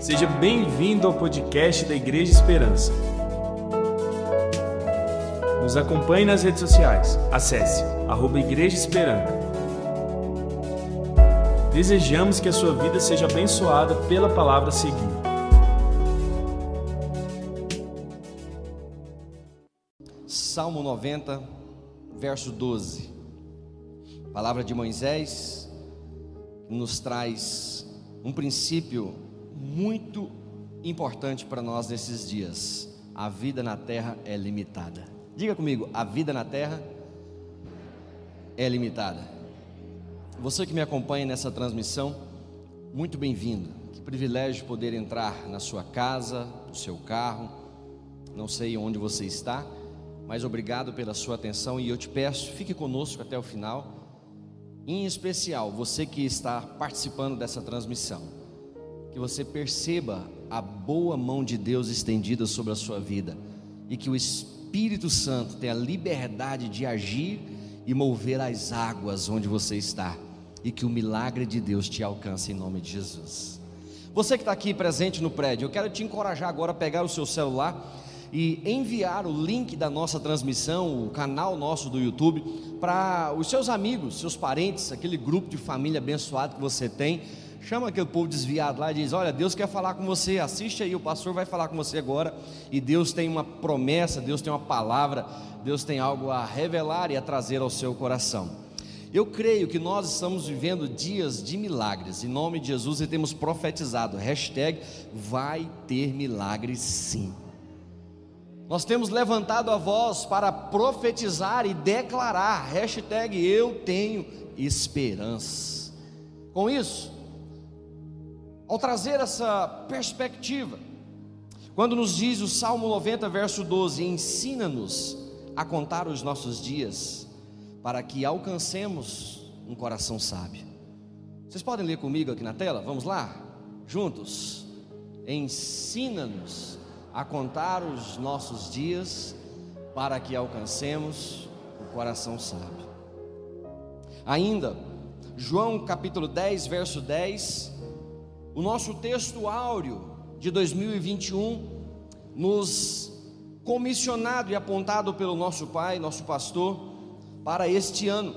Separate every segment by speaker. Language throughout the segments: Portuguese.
Speaker 1: Seja bem-vindo ao podcast da Igreja Esperança. Nos acompanhe nas redes sociais. Acesse arroba Igreja Esperança. Desejamos que a sua vida seja abençoada pela palavra a seguir.
Speaker 2: Salmo 90, verso 12. Palavra de Moisés nos traz um princípio muito importante para nós nesses dias. A vida na terra é limitada. Diga comigo, a vida na terra é limitada. Você que me acompanha nessa transmissão, muito bem-vindo. Que privilégio poder entrar na sua casa, no seu carro. Não sei onde você está, mas obrigado pela sua atenção e eu te peço, fique conosco até o final. Em especial, você que está participando dessa transmissão, que você perceba a boa mão de Deus estendida sobre a sua vida e que o Espírito Santo tenha liberdade de agir e mover as águas onde você está e que o milagre de Deus te alcance em nome de Jesus. Você que está aqui presente no prédio, eu quero te encorajar agora a pegar o seu celular e enviar o link da nossa transmissão, o canal nosso do YouTube, para os seus amigos, seus parentes, aquele grupo de família abençoado que você tem. Chama aquele povo desviado lá e diz: Olha, Deus quer falar com você, assiste aí, o pastor vai falar com você agora. E Deus tem uma promessa, Deus tem uma palavra, Deus tem algo a revelar e a trazer ao seu coração. Eu creio que nós estamos vivendo dias de milagres, em nome de Jesus, e temos profetizado, hashtag vai ter milagres sim. Nós temos levantado a voz para profetizar e declarar, hashtag eu tenho esperança. Com isso, ao trazer essa perspectiva, quando nos diz o Salmo 90, verso 12: ensina-nos a contar os nossos dias, para que alcancemos um coração sábio. Vocês podem ler comigo aqui na tela? Vamos lá? Juntos. Ensina-nos a contar os nossos dias para que alcancemos o coração sábio. Ainda, João capítulo 10, verso 10, o nosso texto áureo de 2021 nos comissionado e apontado pelo nosso pai, nosso pastor, para este ano,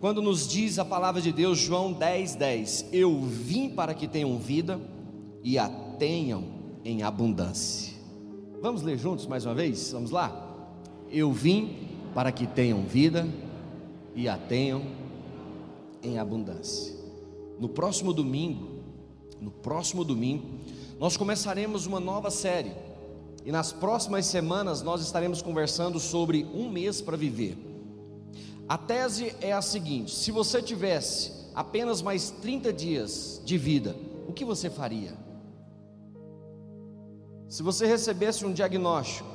Speaker 2: quando nos diz a palavra de Deus, João 10, 10: Eu vim para que tenham vida e a tenham em abundância. Vamos ler juntos mais uma vez? Vamos lá? Eu vim para que tenham vida e a tenham em abundância. No próximo domingo, no próximo domingo, nós começaremos uma nova série. E nas próximas semanas nós estaremos conversando sobre um mês para viver. A tese é a seguinte: se você tivesse apenas mais 30 dias de vida, o que você faria? Se você recebesse um diagnóstico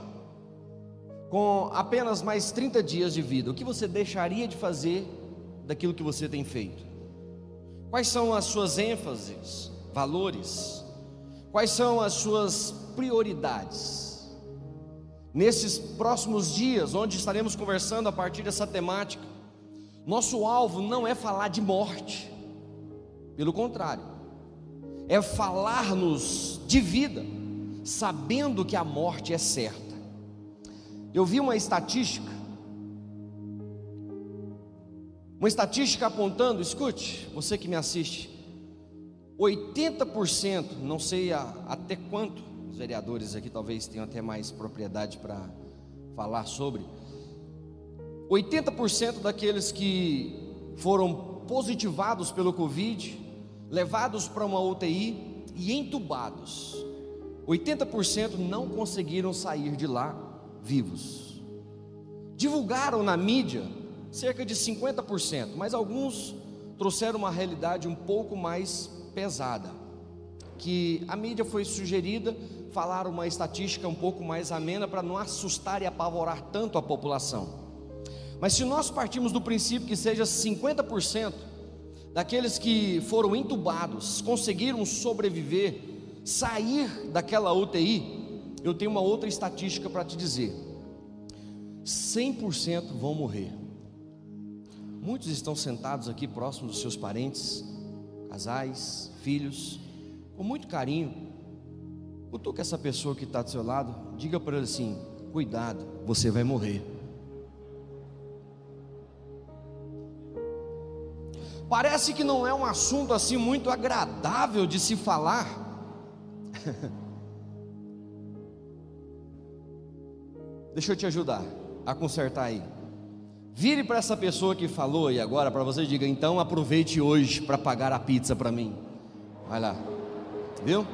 Speaker 2: com apenas mais 30 dias de vida, o que você deixaria de fazer daquilo que você tem feito? Quais são as suas ênfases, valores? Quais são as suas prioridades? Nesses próximos dias, onde estaremos conversando a partir dessa temática, nosso alvo não é falar de morte, pelo contrário, é falar-nos de vida sabendo que a morte é certa. Eu vi uma estatística, uma estatística apontando, escute, você que me assiste, 80%, não sei a, até quanto, os vereadores aqui talvez tenham até mais propriedade para falar sobre, 80% daqueles que foram positivados pelo Covid, levados para uma UTI e entubados, 80% não conseguiram sair de lá vivos. Divulgaram na mídia cerca de 50%, mas alguns trouxeram uma realidade um pouco mais pesada. Que a mídia foi sugerida falar uma estatística um pouco mais amena para não assustar e apavorar tanto a população. Mas se nós partimos do princípio que seja 50% daqueles que foram entubados conseguiram sobreviver sair daquela UTI, eu tenho uma outra estatística para te dizer: 100% vão morrer. Muitos estão sentados aqui próximos dos seus parentes, casais, filhos, com muito carinho, Cutuca essa pessoa que está do seu lado, diga para ele assim: cuidado, você vai morrer. Parece que não é um assunto assim muito agradável de se falar. Deixa eu te ajudar a consertar aí. Vire para essa pessoa que falou e agora para você diga, então aproveite hoje para pagar a pizza para mim. Vai lá. Viu?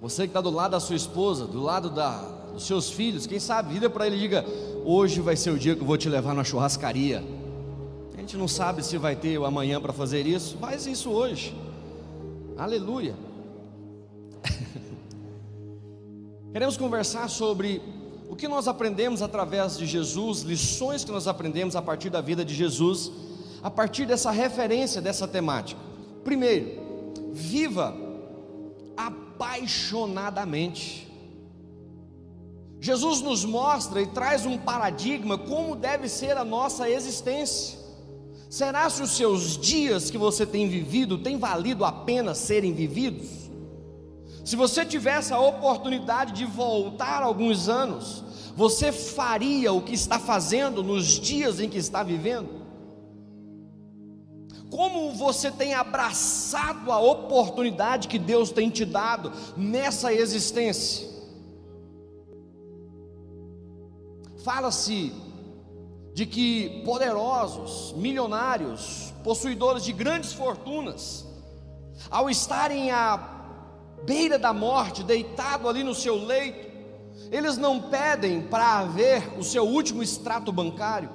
Speaker 2: Você que está do lado da sua esposa, do lado da, dos seus filhos, quem sabe, vira para ele diga: Hoje vai ser o dia que eu vou te levar na churrascaria. A gente não sabe se vai ter o amanhã para fazer isso, faz isso hoje. Aleluia. Queremos conversar sobre o que nós aprendemos através de Jesus, lições que nós aprendemos a partir da vida de Jesus, a partir dessa referência, dessa temática. Primeiro, viva apaixonadamente. Jesus nos mostra e traz um paradigma como deve ser a nossa existência. Será se os seus dias que você tem vivido têm valido a pena serem vividos? Se você tivesse a oportunidade de voltar alguns anos, você faria o que está fazendo nos dias em que está vivendo? Como você tem abraçado a oportunidade que Deus tem te dado nessa existência? Fala-se de que poderosos, milionários, possuidores de grandes fortunas, ao estarem à beira da morte, deitado ali no seu leito, eles não pedem para ver o seu último extrato bancário,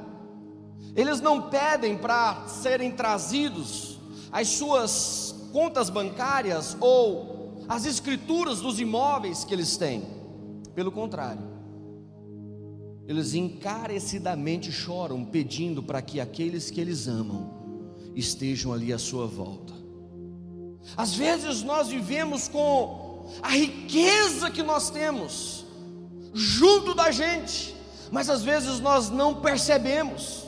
Speaker 2: eles não pedem para serem trazidos as suas contas bancárias ou as escrituras dos imóveis que eles têm. Pelo contrário, eles encarecidamente choram pedindo para que aqueles que eles amam estejam ali à sua volta. Às vezes nós vivemos com a riqueza que nós temos junto da gente, mas às vezes nós não percebemos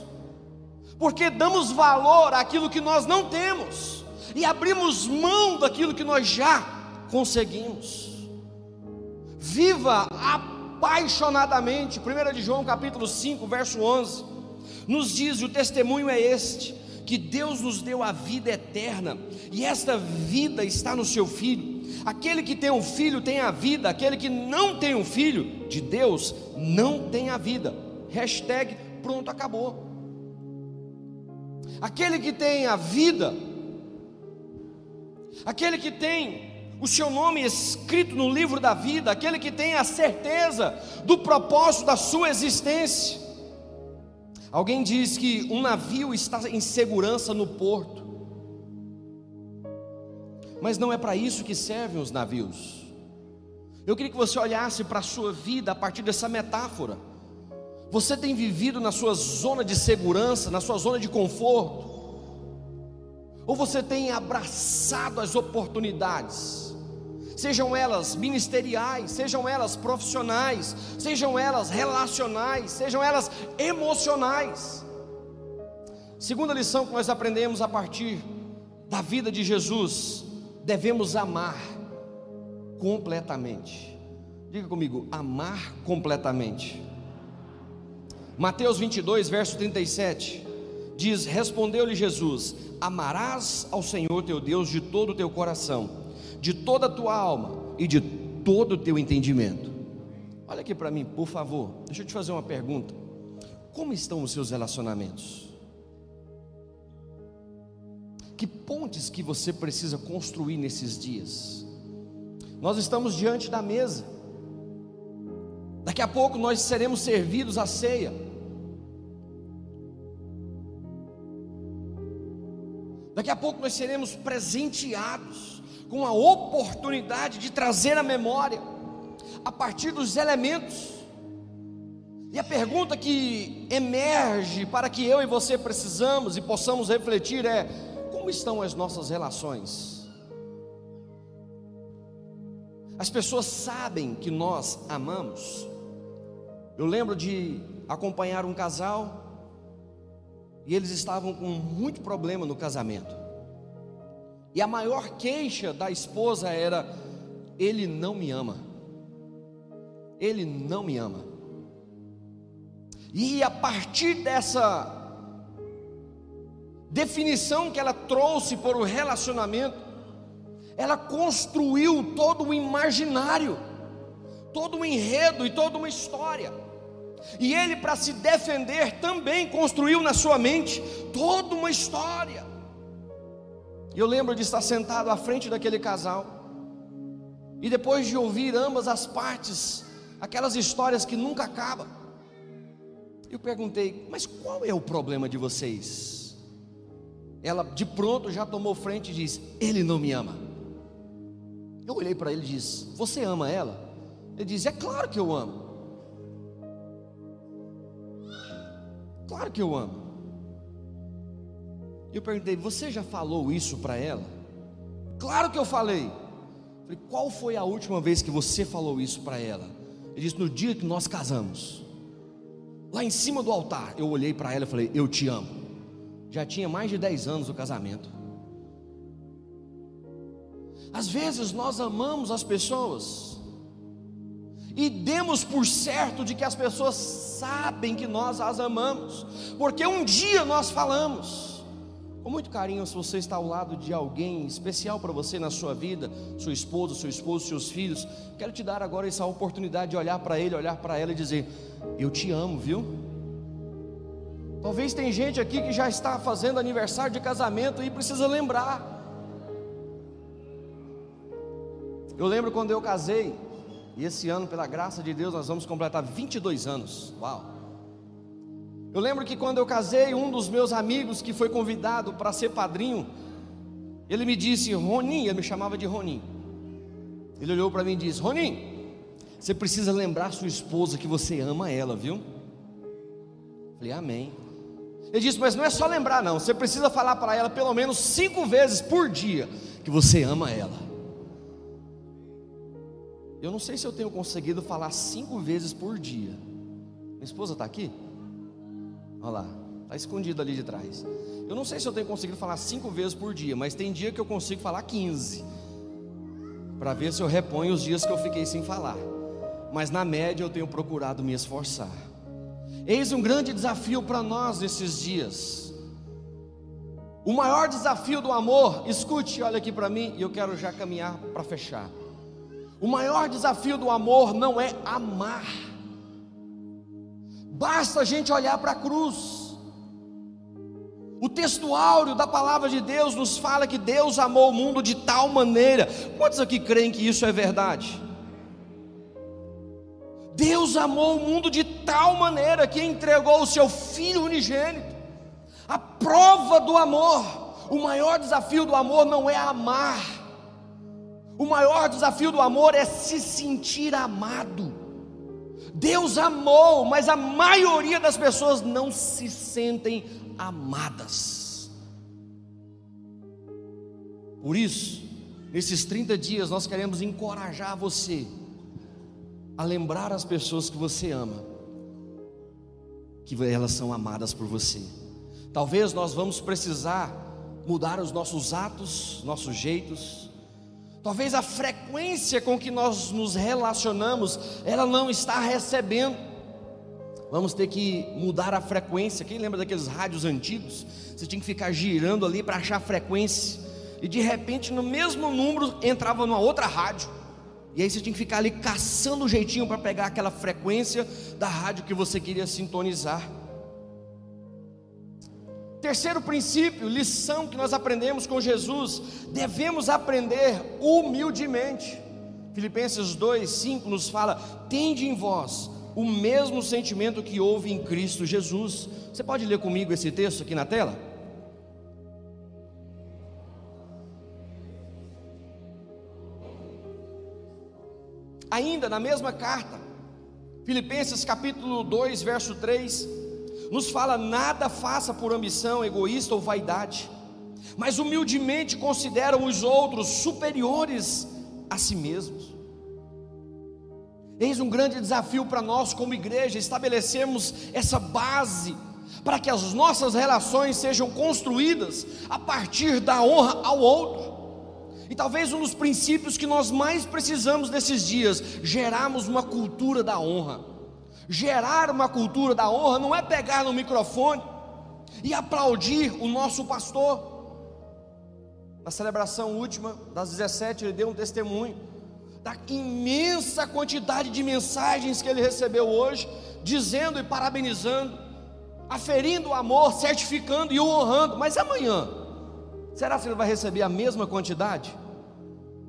Speaker 2: porque damos valor àquilo que nós não temos e abrimos mão daquilo que nós já conseguimos. Viva apaixonadamente. 1 de João capítulo 5, verso 11, nos diz: o testemunho é este, que Deus nos deu a vida eterna, e esta vida está no seu Filho. Aquele que tem um filho tem a vida, aquele que não tem um filho de Deus não tem a vida. Hashtag pronto, acabou. Aquele que tem a vida, aquele que tem o seu nome escrito no livro da vida, aquele que tem a certeza do propósito da sua existência. Alguém diz que um navio está em segurança no porto, mas não é para isso que servem os navios. Eu queria que você olhasse para a sua vida a partir dessa metáfora. Você tem vivido na sua zona de segurança, na sua zona de conforto? Ou você tem abraçado as oportunidades? Sejam elas ministeriais, sejam elas profissionais, sejam elas relacionais, sejam elas emocionais. Segunda lição que nós aprendemos a partir da vida de Jesus, devemos amar completamente. Diga comigo, amar completamente. Mateus 22, verso 37, diz: Respondeu-lhe Jesus: Amarás ao Senhor teu Deus de todo o teu coração, de toda a tua alma e de todo o teu entendimento. Olha aqui para mim, por favor, deixa eu te fazer uma pergunta: Como estão os seus relacionamentos? Que pontes que você precisa construir nesses dias? Nós estamos diante da mesa. Daqui a pouco nós seremos servidos à ceia. Daqui a pouco nós seremos presenteados com a oportunidade de trazer a memória a partir dos elementos. E a pergunta que emerge para que eu e você precisamos e possamos refletir é: como estão as nossas relações? As pessoas sabem que nós amamos. Eu lembro de acompanhar um casal e eles estavam com muito problema no casamento. E a maior queixa da esposa era: ele não me ama. Ele não me ama. E a partir dessa definição que ela trouxe para o relacionamento, ela construiu todo o imaginário, todo o enredo e toda uma história. E ele, para se defender, também construiu na sua mente toda uma história. E eu lembro de estar sentado à frente daquele casal, e depois de ouvir ambas as partes, aquelas histórias que nunca acabam, eu perguntei: Mas qual é o problema de vocês? Ela de pronto já tomou frente e disse: Ele não me ama. Eu olhei para ele e disse: Você ama ela? Ele disse: É claro que eu amo. Claro que eu amo. Eu perguntei: Você já falou isso para ela? Claro que eu falei. Falei: Qual foi a última vez que você falou isso para ela? Ele disse: No dia que nós casamos, lá em cima do altar, eu olhei para ela e falei: Eu te amo. Já tinha mais de 10 anos o casamento. Às vezes nós amamos as pessoas e demos por certo de que as pessoas sabem que nós as amamos, porque um dia nós falamos. Com muito carinho, se você está ao lado de alguém especial para você na sua vida, sua esposa, seu esposo, seus filhos, quero te dar agora essa oportunidade de olhar para ele, olhar para ela e dizer: Eu te amo, viu? Talvez tem gente aqui que já está fazendo aniversário de casamento e precisa lembrar. Eu lembro quando eu casei, e esse ano, pela graça de Deus, nós vamos completar 22 anos. Uau! Eu lembro que quando eu casei, um dos meus amigos que foi convidado para ser padrinho, ele me disse, Ronim, ele me chamava de Ronim. Ele olhou para mim e disse: Ronim, você precisa lembrar sua esposa que você ama ela, viu? Eu falei, Amém. Ele disse, mas não é só lembrar, não. Você precisa falar para ela pelo menos cinco vezes por dia que você ama ela. Eu não sei se eu tenho conseguido falar cinco vezes por dia. Minha esposa está aqui? Olha lá, está escondida ali de trás. Eu não sei se eu tenho conseguido falar cinco vezes por dia, mas tem dia que eu consigo falar 15. Para ver se eu reponho os dias que eu fiquei sem falar. Mas na média eu tenho procurado me esforçar. Eis um grande desafio para nós nesses dias. O maior desafio do amor, escute, olha aqui para mim, e eu quero já caminhar para fechar. O maior desafio do amor não é amar. Basta a gente olhar para a cruz. O texto áureo da palavra de Deus nos fala que Deus amou o mundo de tal maneira. Quantos aqui creem que isso é verdade? Deus amou o mundo de tal maneira que entregou o seu Filho unigênito. A prova do amor, o maior desafio do amor não é amar, o maior desafio do amor é se sentir amado. Deus amou, mas a maioria das pessoas não se sentem amadas. Por isso, nesses 30 dias, nós queremos encorajar você a lembrar as pessoas que você ama, que elas são amadas por você. Talvez nós vamos precisar mudar os nossos atos, nossos jeitos, Talvez a frequência com que nós nos relacionamos, ela não está recebendo. Vamos ter que mudar a frequência. Quem lembra daqueles rádios antigos? Você tinha que ficar girando ali para achar a frequência. E de repente, no mesmo número, entrava numa outra rádio. E aí você tinha que ficar ali caçando o jeitinho para pegar aquela frequência da rádio que você queria sintonizar. Terceiro princípio, lição que nós aprendemos com Jesus, devemos aprender humildemente. Filipenses 2, 5 nos fala: tende em vós o mesmo sentimento que houve em Cristo Jesus. Você pode ler comigo esse texto aqui na tela? Ainda na mesma carta, Filipenses capítulo 2, verso 3 nos fala: nada faça por ambição egoísta ou vaidade, mas humildemente consideram os outros superiores a si mesmos. Eis um grande desafio para nós, como igreja, estabelecermos essa base para que as nossas relações sejam construídas a partir da honra ao outro. E talvez um dos princípios que nós mais precisamos nesses dias, gerarmos uma cultura da honra. Gerar uma cultura da honra não é pegar no microfone e aplaudir o nosso pastor. Na celebração última, das 17, ele deu um testemunho da imensa quantidade de mensagens que ele recebeu hoje, dizendo e parabenizando, aferindo o amor, certificando e o honrando. Mas amanhã, será que ele vai receber a mesma quantidade?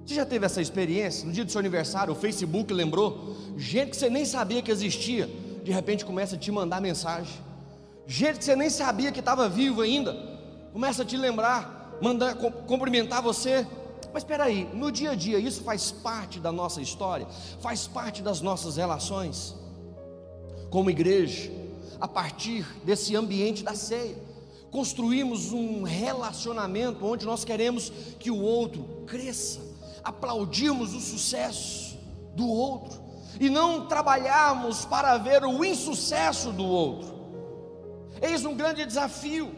Speaker 2: Você já teve essa experiência? No dia do seu aniversário, o Facebook lembrou, gente que você nem sabia que existia, de repente começa a te mandar mensagem. Gente que você nem sabia que estava vivo ainda, começa a te lembrar, mandar cumprimentar você. Mas espera aí, no dia a dia isso faz parte da nossa história, faz parte das nossas relações. Como igreja, a partir desse ambiente da ceia, construímos um relacionamento onde nós queremos que o outro cresça, aplaudimos o sucesso do outro e não trabalharmos para ver o insucesso do outro. Eis um grande desafio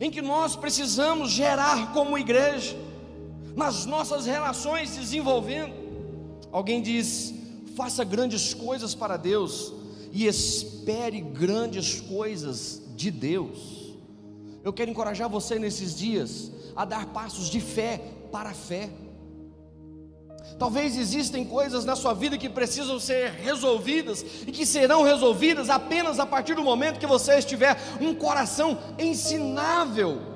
Speaker 2: em que nós precisamos gerar como igreja nas nossas relações desenvolvendo. Alguém diz: faça grandes coisas para Deus e espere grandes coisas de Deus. Eu quero encorajar você nesses dias a dar passos de fé para a fé. Talvez existem coisas na sua vida que precisam ser resolvidas e que serão resolvidas apenas a partir do momento que você estiver um coração ensinável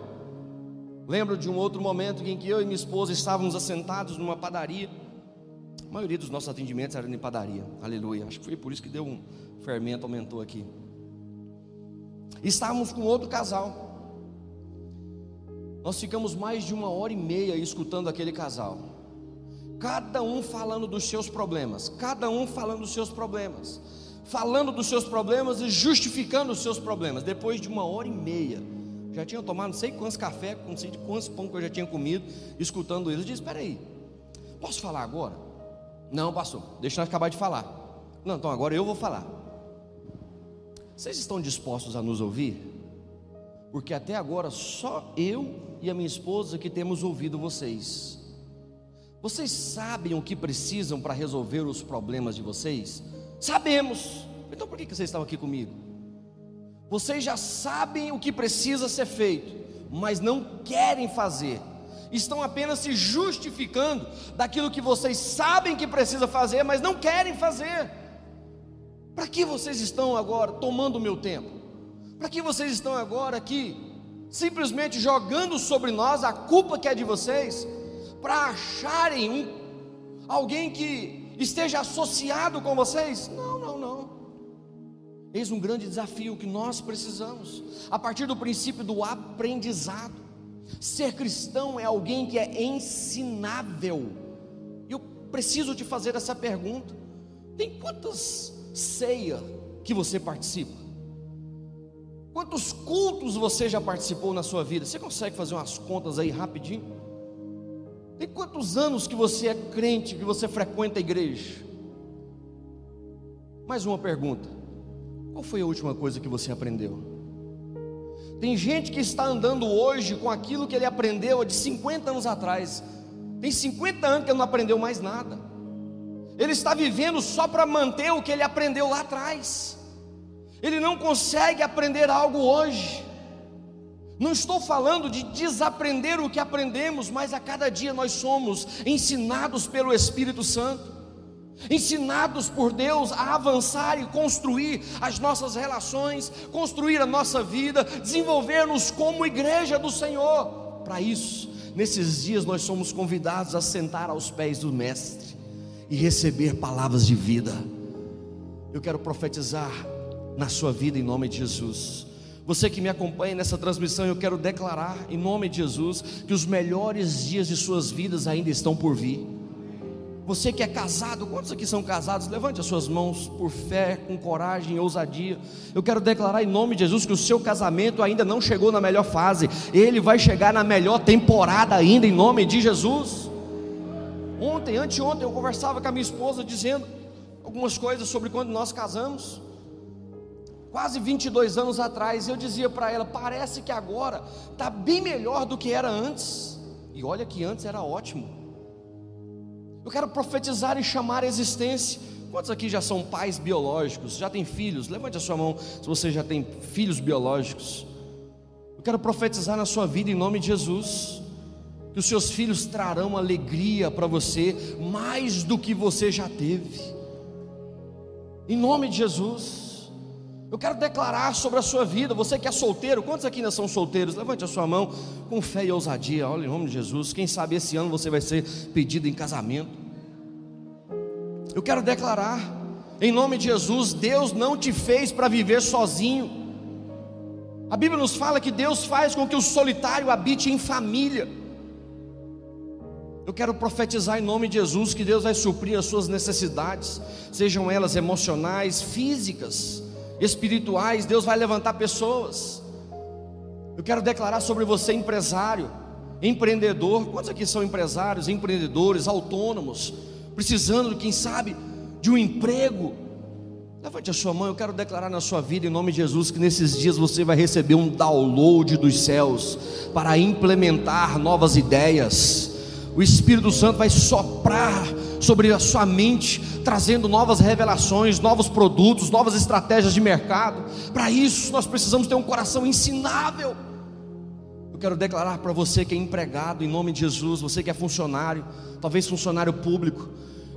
Speaker 2: Lembro de um outro momento em que eu e minha esposa estávamos assentados numa padaria. A maioria dos nossos atendimentos eram em padaria. Aleluia. Acho que foi por isso que deu um fermento, aumentou aqui. Estávamos com outro casal. Nós ficamos mais de uma hora e meia escutando aquele casal. Cada um falando dos seus problemas, cada um falando dos seus problemas, falando dos seus problemas e justificando os seus problemas. Depois de uma hora e meia, já tinha tomado não sei quantos café, não sei de quantos pão que eu já tinha comido, escutando eles. Eu disse: Espera aí, posso falar agora? Não, pastor, deixa eu acabar de falar. Não, então agora eu vou falar. Vocês estão dispostos a nos ouvir? Porque até agora só eu e a minha esposa que temos ouvido vocês. Vocês sabem o que precisam para resolver os problemas de vocês? Sabemos. Então por que vocês estão aqui comigo? Vocês já sabem o que precisa ser feito, mas não querem fazer. Estão apenas se justificando daquilo que vocês sabem que precisa fazer, mas não querem fazer. Para que vocês estão agora tomando o meu tempo? Para que vocês estão agora aqui simplesmente jogando sobre nós a culpa que é de vocês, para acharem um, alguém que esteja associado com vocês? Não, não, não. Eis um grande desafio que nós precisamos, a partir do princípio do aprendizado. Ser cristão é alguém que é ensinável. Eu preciso te fazer essa pergunta: tem quantas ceias que você participa? Quantos cultos você já participou na sua vida? Você consegue fazer umas contas aí rapidinho? Tem quantos anos que você é crente, que você frequenta a igreja? Mais uma pergunta. Qual foi a última coisa que você aprendeu? Tem gente que está andando hoje com aquilo que ele aprendeu de 50 anos atrás. Tem 50 anos que ele não aprendeu mais nada. Ele está vivendo só para manter o que ele aprendeu lá atrás. Ele não consegue aprender algo hoje. Não estou falando de desaprender o que aprendemos, mas a cada dia nós somos ensinados pelo Espírito Santo ensinados por Deus a avançar e construir as nossas relações, construir a nossa vida, desenvolver-nos como igreja do Senhor. Para isso, nesses dias nós somos convidados a sentar aos pés do Mestre e receber palavras de vida. Eu quero profetizar na sua vida em nome de Jesus. Você que me acompanha nessa transmissão, eu quero declarar em nome de Jesus que os melhores dias de suas vidas ainda estão por vir. Você que é casado, quantos aqui são casados? Levante as suas mãos por fé, com coragem, ousadia. Eu quero declarar em nome de Jesus que o seu casamento ainda não chegou na melhor fase, ele vai chegar na melhor temporada ainda, em nome de Jesus. Ontem, anteontem, eu conversava com a minha esposa dizendo algumas coisas sobre quando nós casamos. Quase 22 anos atrás, eu dizia para ela: parece que agora está bem melhor do que era antes. E olha que antes era ótimo. Eu quero profetizar e chamar a existência. Quantos aqui já são pais biológicos? Já têm filhos? Levante a sua mão se você já tem filhos biológicos. Eu quero profetizar na sua vida em nome de Jesus. Que os seus filhos trarão alegria para você mais do que você já teve. Em nome de Jesus. Eu quero declarar sobre a sua vida, você que é solteiro, quantos aqui ainda são solteiros? Levante a sua mão com fé e ousadia, olha em nome de Jesus. Quem sabe esse ano você vai ser pedido em casamento. Eu quero declarar, em nome de Jesus, Deus não te fez para viver sozinho. A Bíblia nos fala que Deus faz com que o solitário habite em família. Eu quero profetizar em nome de Jesus que Deus vai suprir as suas necessidades, sejam elas emocionais, físicas, espirituais. Deus vai levantar pessoas. Eu quero declarar sobre você, empresário, empreendedor. Quantos aqui são empresários, empreendedores, autônomos? precisando, quem sabe, de um emprego. Levante a sua mão, eu quero declarar na sua vida, em nome de Jesus, que nesses dias você vai receber um download dos céus para implementar novas ideias. O Espírito Santo vai soprar sobre a sua mente, trazendo novas revelações, novos produtos, novas estratégias de mercado. Para isso, nós precisamos ter um coração ensinável. Eu quero declarar para você que é empregado, em nome de Jesus, você que é funcionário, talvez funcionário público,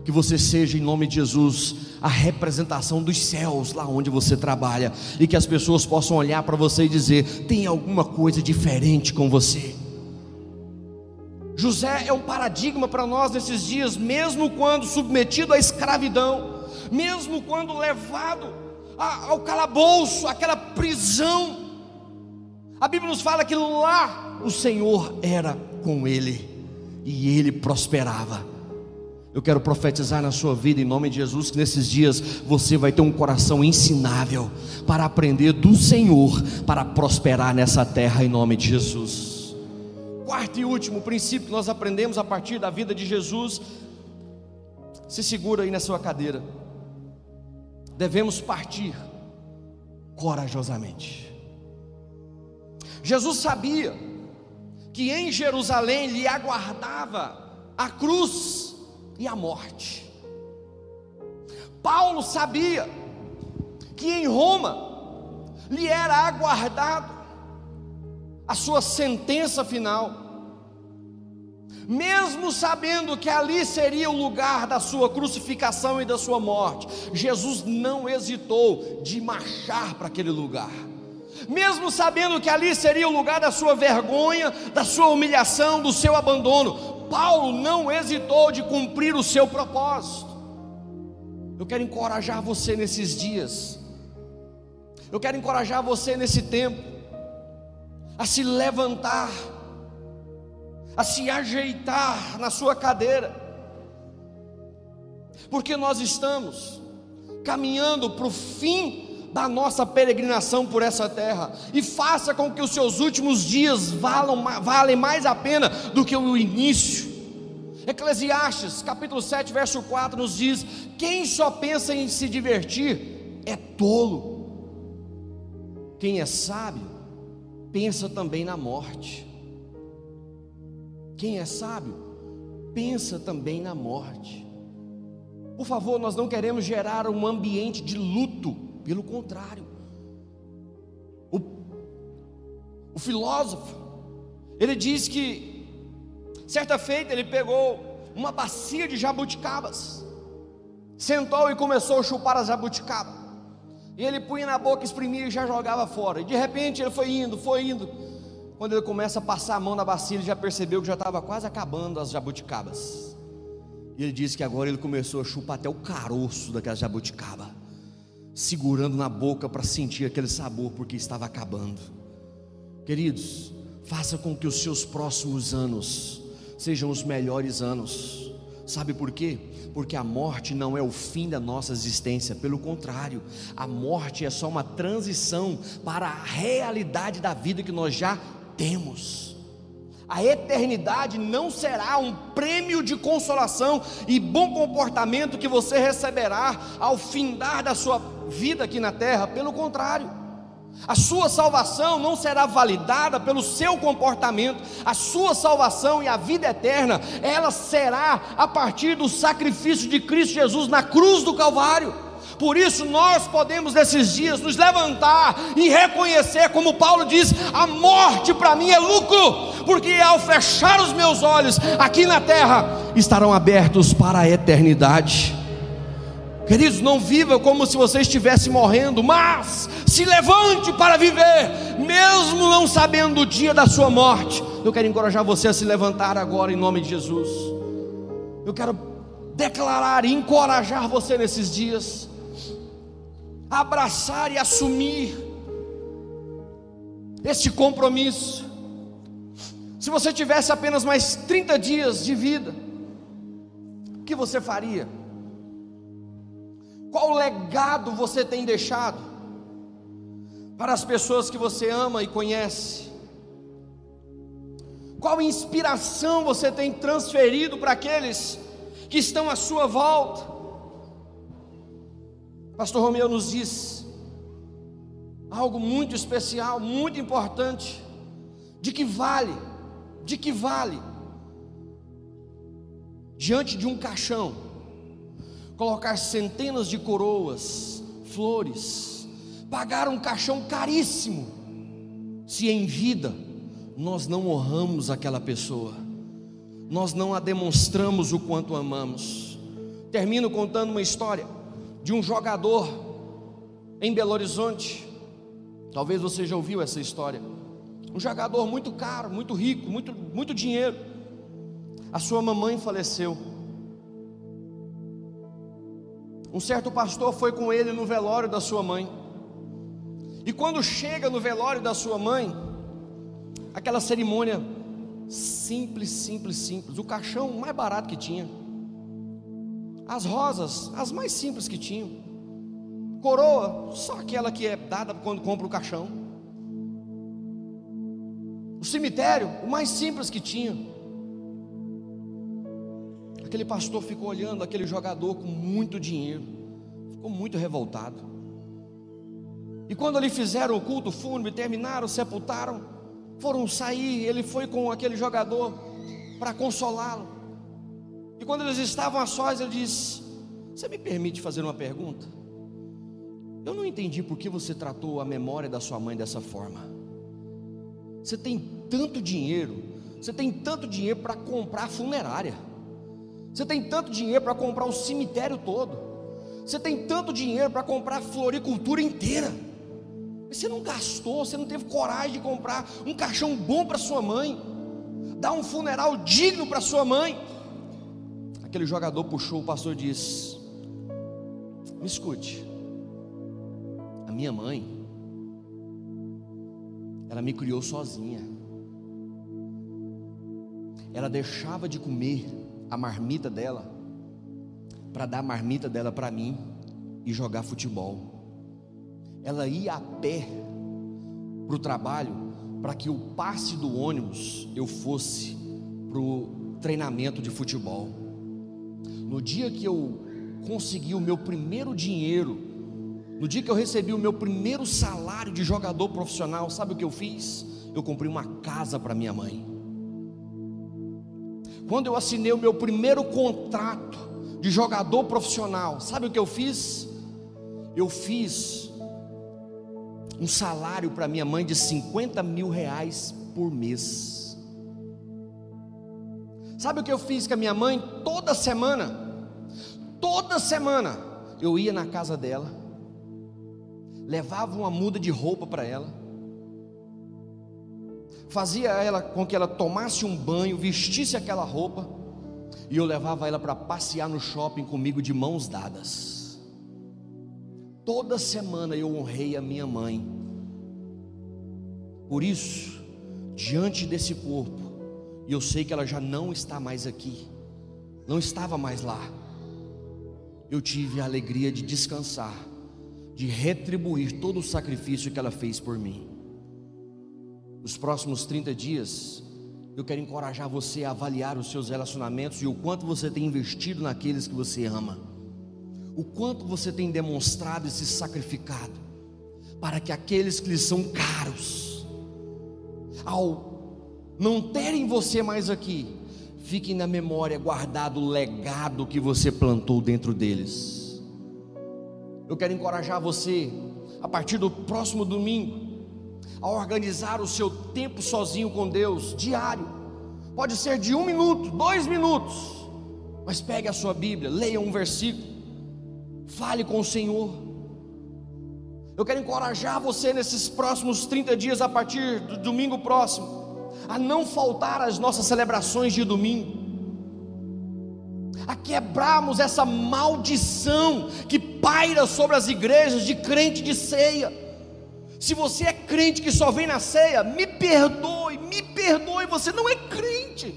Speaker 2: que você seja, em nome de Jesus, a representação dos céus lá onde você trabalha, e que as pessoas possam olhar para você e dizer: tem alguma coisa diferente com você. José é um paradigma para nós nesses dias, mesmo quando submetido à escravidão, mesmo quando levado ao calabouço, aquela prisão a Bíblia nos fala que lá o Senhor era com ele e ele prosperava. Eu quero profetizar na sua vida, em nome de Jesus, que nesses dias você vai ter um coração ensinável para aprender do Senhor, para prosperar nessa terra, em nome de Jesus. Quarto e último princípio que nós aprendemos a partir da vida de Jesus. Se segura aí na sua cadeira. Devemos partir corajosamente. Jesus sabia que em Jerusalém lhe aguardava a cruz e a morte. Paulo sabia que em Roma lhe era aguardado a sua sentença final. Mesmo sabendo que ali seria o lugar da sua crucificação e da sua morte, Jesus não hesitou de marchar para aquele lugar mesmo sabendo que ali seria o lugar da sua vergonha, da sua humilhação, do seu abandono, Paulo não hesitou de cumprir o seu propósito. Eu quero encorajar você nesses dias, eu quero encorajar você nesse tempo, a se levantar, a se ajeitar na sua cadeira, porque nós estamos caminhando para o fim da nossa peregrinação por essa terra e faça com que os seus últimos dias valam, valem mais a pena do que o início. Eclesiastes, capítulo 7, verso 4 nos diz: Quem só pensa em se divertir é tolo. Quem é sábio pensa também na morte. Quem é sábio pensa também na morte. Por favor, nós não queremos gerar um ambiente de luto pelo contrário, o, o filósofo, ele diz que, certa feita, ele pegou uma bacia de jabuticabas, sentou e começou a chupar as jabuticabas. E ele punha na boca, exprimia e já jogava fora. E de repente ele foi indo, foi indo. Quando ele começa a passar a mão na bacia, ele já percebeu que já estava quase acabando as jabuticabas. E ele disse que agora ele começou a chupar até o caroço daquela jabuticaba segurando na boca para sentir aquele sabor, porque estava acabando. Queridos, faça com que os seus próximos anos sejam os melhores anos. Sabe por quê? Porque a morte não é o fim da nossa existência, pelo contrário, a morte é só uma transição para a realidade da vida que nós já temos. A eternidade não será um prêmio de consolação e bom comportamento que você receberá ao findar da sua vida aqui na terra, pelo contrário, A sua salvação não será validada pelo seu comportamento. A sua salvação e a vida eterna, ela será a partir do sacrifício de Cristo Jesus na cruz do Calvário. Por isso nós podemos nesses dias nos levantar e reconhecer, como Paulo diz: a morte para mim é lucro, porque ao fechar os meus olhos aqui na terra estarão abertos para a eternidade. Queridos, não viva como se você estivesse morrendo, mas se levante para viver, mesmo não sabendo o dia da sua morte. Eu quero encorajar você a se levantar agora em nome de Jesus. Eu quero declarar e encorajar você nesses dias, abraçar e assumir este compromisso. Se você tivesse apenas mais 30 dias de vida, o que você faria? Qual legado você tem deixado para as pessoas que você ama e conhece? Qual inspiração você tem transferido para aqueles que estão à sua volta? Pastor Romeu nos diz algo muito especial, muito importante, de que vale, de que vale, diante de um caixão, colocar centenas de coroas, flores, pagar um caixão caríssimo, se em vida nós não honramos aquela pessoa, nós não a demonstramos o quanto amamos. Termino contando uma história de um jogador em Belo Horizonte. Talvez você já ouviu essa história. Um jogador muito caro, muito rico, muito, muito dinheiro. A sua mamãe faleceu. Um certo pastor foi com ele no velório da sua mãe. E quando chega no velório da sua mãe, aquela cerimônia simples, simples, simples, o caixão mais barato que tinha, as rosas, as mais simples que tinham, coroa, só aquela que é dada quando compra o caixão, o cemitério, o mais simples que tinha, Aquele pastor ficou olhando aquele jogador com muito dinheiro, ficou muito revoltado. E quando lhe fizeram o culto fúnebre, terminaram, sepultaram, foram sair, ele foi com aquele jogador para consolá-lo. E quando eles estavam a sós, ele disse: Você me permite fazer uma pergunta? Eu não entendi por que você tratou a memória da sua mãe dessa forma. Você tem tanto dinheiro, você tem tanto dinheiro para comprar a funerária. Você tem tanto dinheiro para comprar o cemitério todo. Você tem tanto dinheiro para comprar a floricultura inteira. Você não gastou, você não teve coragem de comprar um caixão bom para sua mãe, dar um funeral digno para sua mãe. Aquele jogador puxou o pastor e disse: Me escute, a minha mãe, ela me criou sozinha. Ela deixava de comer a marmita dela para dar a marmita dela para mim e jogar futebol. Ela ia a pé para o trabalho para que o passe do ônibus eu fosse para o treinamento de futebol. No dia que eu consegui o meu primeiro dinheiro, no dia que eu recebi o meu primeiro salário de jogador profissional, sabe o que eu fiz? Eu comprei uma casa para minha mãe. Quando eu assinei o meu primeiro contrato de jogador profissional, sabe o que eu fiz? Eu fiz um salário para minha mãe de 50 mil reais por mês. Sabe o que eu fiz com a minha mãe? Toda semana, toda semana, eu ia na casa dela, levava uma muda de roupa para ela, fazia ela com que ela tomasse um banho, vestisse aquela roupa, e eu levava ela para passear no shopping comigo de mãos dadas. Toda semana eu honrei a minha mãe. Por isso, diante desse corpo, e eu sei que ela já não está mais aqui, não estava mais lá. Eu tive a alegria de descansar, de retribuir todo o sacrifício que ela fez por mim nos próximos 30 dias, eu quero encorajar você a avaliar os seus relacionamentos e o quanto você tem investido naqueles que você ama, o quanto você tem demonstrado e se sacrificado, para que aqueles que lhes são caros, ao não terem você mais aqui, fiquem na memória guardado o legado que você plantou dentro deles. Eu quero encorajar você, a partir do próximo domingo, a organizar o seu tempo sozinho com Deus, diário. Pode ser de um minuto, dois minutos, mas pegue a sua Bíblia, leia um versículo, fale com o Senhor. Eu quero encorajar você nesses próximos 30 dias, a partir do domingo próximo a não faltar às nossas celebrações de domingo, a quebrarmos essa maldição que paira sobre as igrejas de crente de ceia. Se você é crente que só vem na ceia, me perdoe, me perdoe, você não é crente.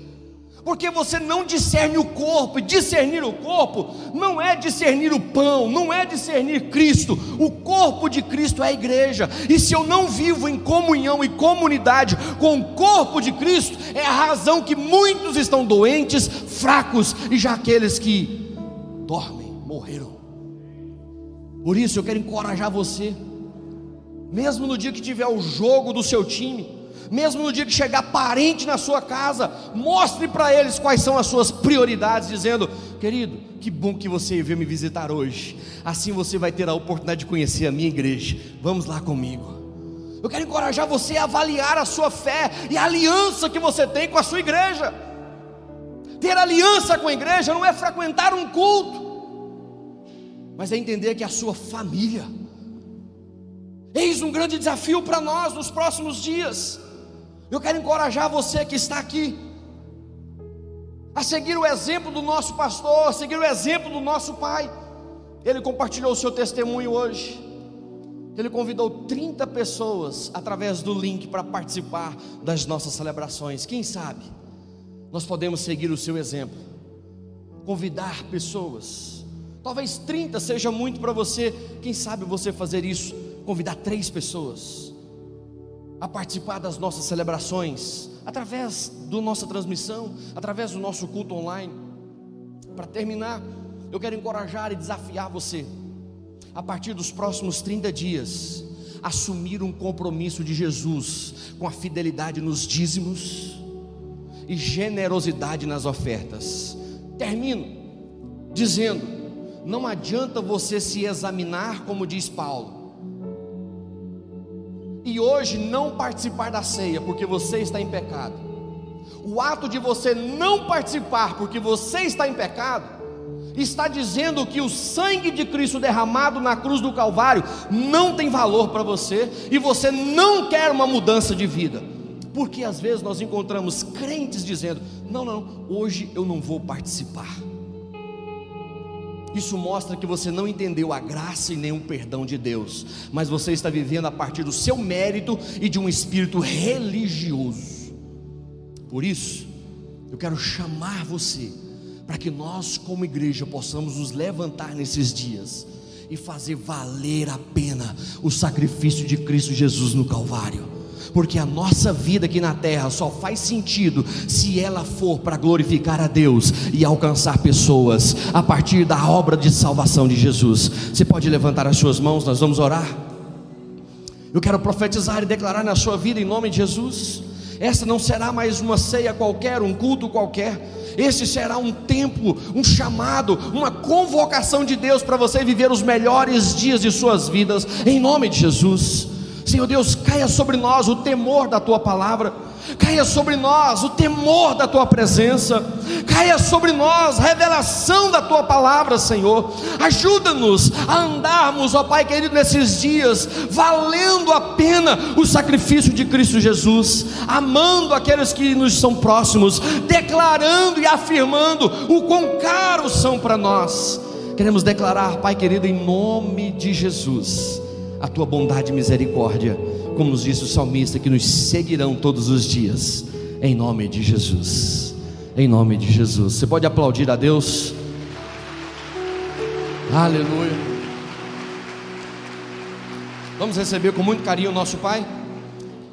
Speaker 2: Porque você não discerne o corpo, e discernir o corpo não é discernir o pão, não é discernir Cristo, o corpo de Cristo é a igreja, e se eu não vivo em comunhão e comunidade com o corpo de Cristo, é a razão que muitos estão doentes, fracos, e já aqueles que dormem, morreram. Por isso eu quero encorajar você, mesmo no dia que tiver o jogo do seu time, mesmo no dia que chegar parente na sua casa, mostre para eles quais são as suas prioridades, dizendo: querido, que bom que você veio me visitar hoje. Assim você vai ter a oportunidade de conhecer a minha igreja. Vamos lá comigo. Eu quero encorajar você a avaliar a sua fé e a aliança que você tem com a sua igreja. Ter aliança com a igreja não é frequentar um culto, mas é entender que é a sua família. Eis um grande desafio para nós nos próximos dias. Eu quero encorajar você que está aqui a seguir o exemplo do nosso pastor, a seguir o exemplo do nosso pai. Ele compartilhou o seu testemunho hoje. Ele convidou 30 pessoas através do link para participar das nossas celebrações. Quem sabe nós podemos seguir o seu exemplo, convidar pessoas. Talvez 30 seja muito para você. Quem sabe você fazer isso, convidar três pessoas a participar das nossas celebrações, através da nossa transmissão, através do nosso culto online. Para terminar, eu quero encorajar e desafiar você, a partir dos próximos 30 dias, assumir um compromisso de Jesus com a fidelidade nos dízimos e generosidade nas ofertas. Termino dizendo: não adianta você se examinar, como diz Paulo e hoje não participar da ceia porque você está em pecado, o ato de você não participar porque você está em pecado, está dizendo que o sangue de Cristo derramado na cruz do Calvário não tem valor para você e você não quer uma mudança de vida. Porque às vezes nós encontramos crentes dizendo: não, não, hoje eu não vou participar. Isso mostra que você não entendeu a graça e nem o perdão de Deus, mas você está vivendo a partir do seu mérito e de um espírito religioso. Por isso, eu quero chamar você para que nós, como igreja, possamos nos levantar nesses dias e fazer valer a pena o sacrifício de Cristo Jesus no Calvário porque a nossa vida aqui na terra só faz sentido se ela for para glorificar a Deus e alcançar pessoas a partir da obra de salvação de Jesus. Você pode levantar as suas mãos, nós vamos orar. Eu quero profetizar e declarar na sua vida em nome de Jesus. Essa não será mais uma ceia qualquer, um culto qualquer. Esse será um tempo, um chamado, uma convocação de Deus para você viver os melhores dias de suas vidas, em nome de Jesus. Senhor Deus, caia sobre nós o temor da tua palavra, caia sobre nós o temor da tua presença, caia sobre nós a revelação da tua palavra, Senhor. Ajuda-nos a andarmos, ó Pai querido, nesses dias, valendo a pena o sacrifício de Cristo Jesus, amando aqueles que nos são próximos, declarando e afirmando o quão caros são para nós. Queremos declarar, Pai querido, em nome de Jesus a tua bondade e misericórdia, como nos disse o salmista, que nos seguirão todos os dias, em nome de Jesus. Em nome de Jesus. Você pode aplaudir a Deus? Aleluia. Vamos receber com muito carinho o nosso Pai?